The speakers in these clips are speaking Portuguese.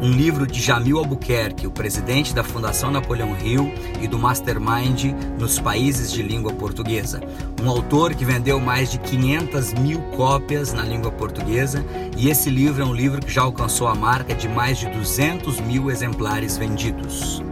um livro de Jamil Albuquerque, o presidente da Fundação Napoleão Hill e do Mastermind nos países de língua portuguesa. Um autor que vendeu mais de 500 mil cópias na língua portuguesa e esse livro é um livro que já alcançou a marca de mais de 200 mil exemplares vendidos.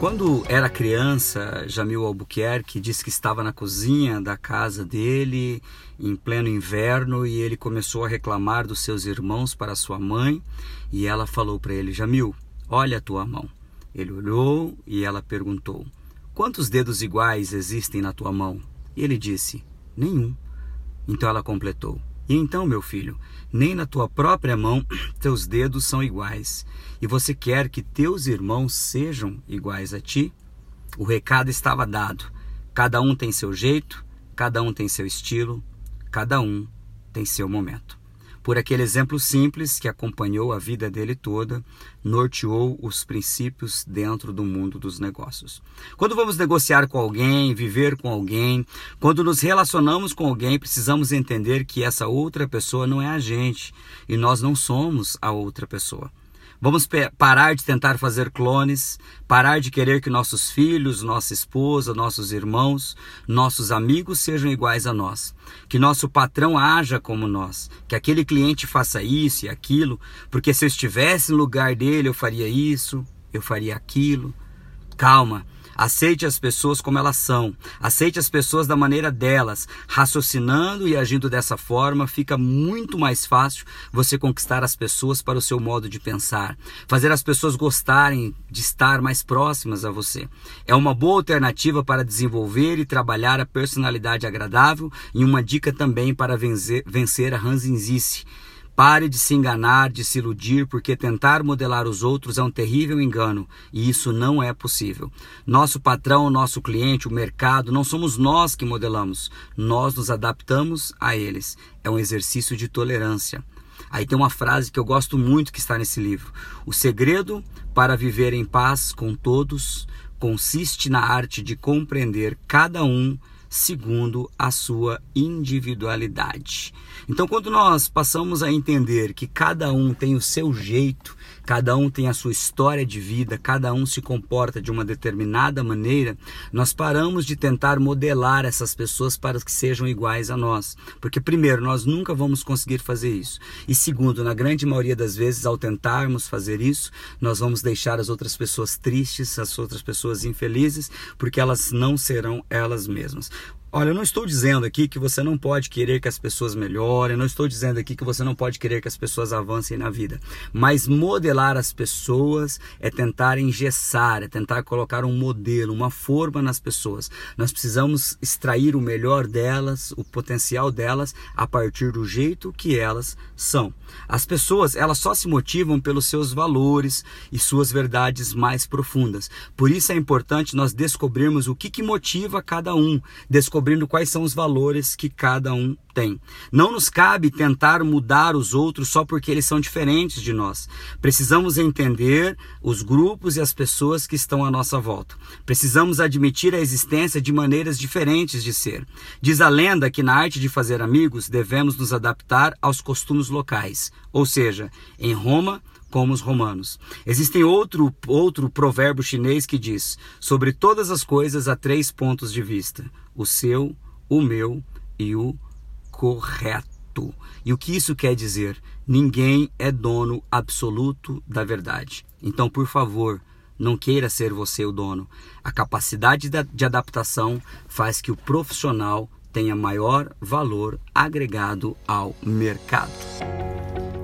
Quando era criança, Jamil Albuquerque disse que estava na cozinha da casa dele em pleno inverno e ele começou a reclamar dos seus irmãos para sua mãe e ela falou para ele: Jamil, olha a tua mão. Ele olhou e ela perguntou: Quantos dedos iguais existem na tua mão? E ele disse: Nenhum. Então ela completou: e então, meu filho, nem na tua própria mão teus dedos são iguais, e você quer que teus irmãos sejam iguais a ti? O recado estava dado. Cada um tem seu jeito, cada um tem seu estilo, cada um tem seu momento por aquele exemplo simples que acompanhou a vida dele toda, norteou os princípios dentro do mundo dos negócios. Quando vamos negociar com alguém, viver com alguém, quando nos relacionamos com alguém, precisamos entender que essa outra pessoa não é a gente e nós não somos a outra pessoa. Vamos parar de tentar fazer clones, parar de querer que nossos filhos, nossa esposa, nossos irmãos, nossos amigos sejam iguais a nós. Que nosso patrão haja como nós, que aquele cliente faça isso e aquilo, porque se eu estivesse no lugar dele eu faria isso, eu faria aquilo. Calma, Aceite as pessoas como elas são. Aceite as pessoas da maneira delas. Raciocinando e agindo dessa forma, fica muito mais fácil você conquistar as pessoas para o seu modo de pensar. Fazer as pessoas gostarem de estar mais próximas a você. É uma boa alternativa para desenvolver e trabalhar a personalidade agradável e uma dica também para vencer, vencer a ranzinzice. Pare de se enganar, de se iludir, porque tentar modelar os outros é um terrível engano e isso não é possível. Nosso patrão, nosso cliente, o mercado, não somos nós que modelamos, nós nos adaptamos a eles. É um exercício de tolerância. Aí tem uma frase que eu gosto muito que está nesse livro: O segredo para viver em paz com todos consiste na arte de compreender cada um segundo a sua individualidade. Então, quando nós passamos a entender que cada um tem o seu jeito, cada um tem a sua história de vida, cada um se comporta de uma determinada maneira, nós paramos de tentar modelar essas pessoas para que sejam iguais a nós. Porque, primeiro, nós nunca vamos conseguir fazer isso. E, segundo, na grande maioria das vezes, ao tentarmos fazer isso, nós vamos deixar as outras pessoas tristes, as outras pessoas infelizes, porque elas não serão elas mesmas. Olha, eu não estou dizendo aqui que você não pode querer que as pessoas melhorem, não estou dizendo aqui que você não pode querer que as pessoas avancem na vida, mas modelar as pessoas é tentar engessar, é tentar colocar um modelo, uma forma nas pessoas. Nós precisamos extrair o melhor delas, o potencial delas a partir do jeito que elas são. As pessoas, elas só se motivam pelos seus valores e suas verdades mais profundas. Por isso é importante nós descobrirmos o que que motiva cada um, descobrir descobrindo quais são os valores que cada um tem. Não nos cabe tentar mudar os outros só porque eles são diferentes de nós. Precisamos entender os grupos e as pessoas que estão à nossa volta. Precisamos admitir a existência de maneiras diferentes de ser. Diz a lenda que na arte de fazer amigos devemos nos adaptar aos costumes locais, ou seja, em Roma como os romanos. Existem outro, outro provérbio chinês que diz: sobre todas as coisas há três pontos de vista: o seu, o meu e o correto. E o que isso quer dizer? Ninguém é dono absoluto da verdade. Então, por favor, não queira ser você o dono. A capacidade de adaptação faz que o profissional tenha maior valor agregado ao mercado.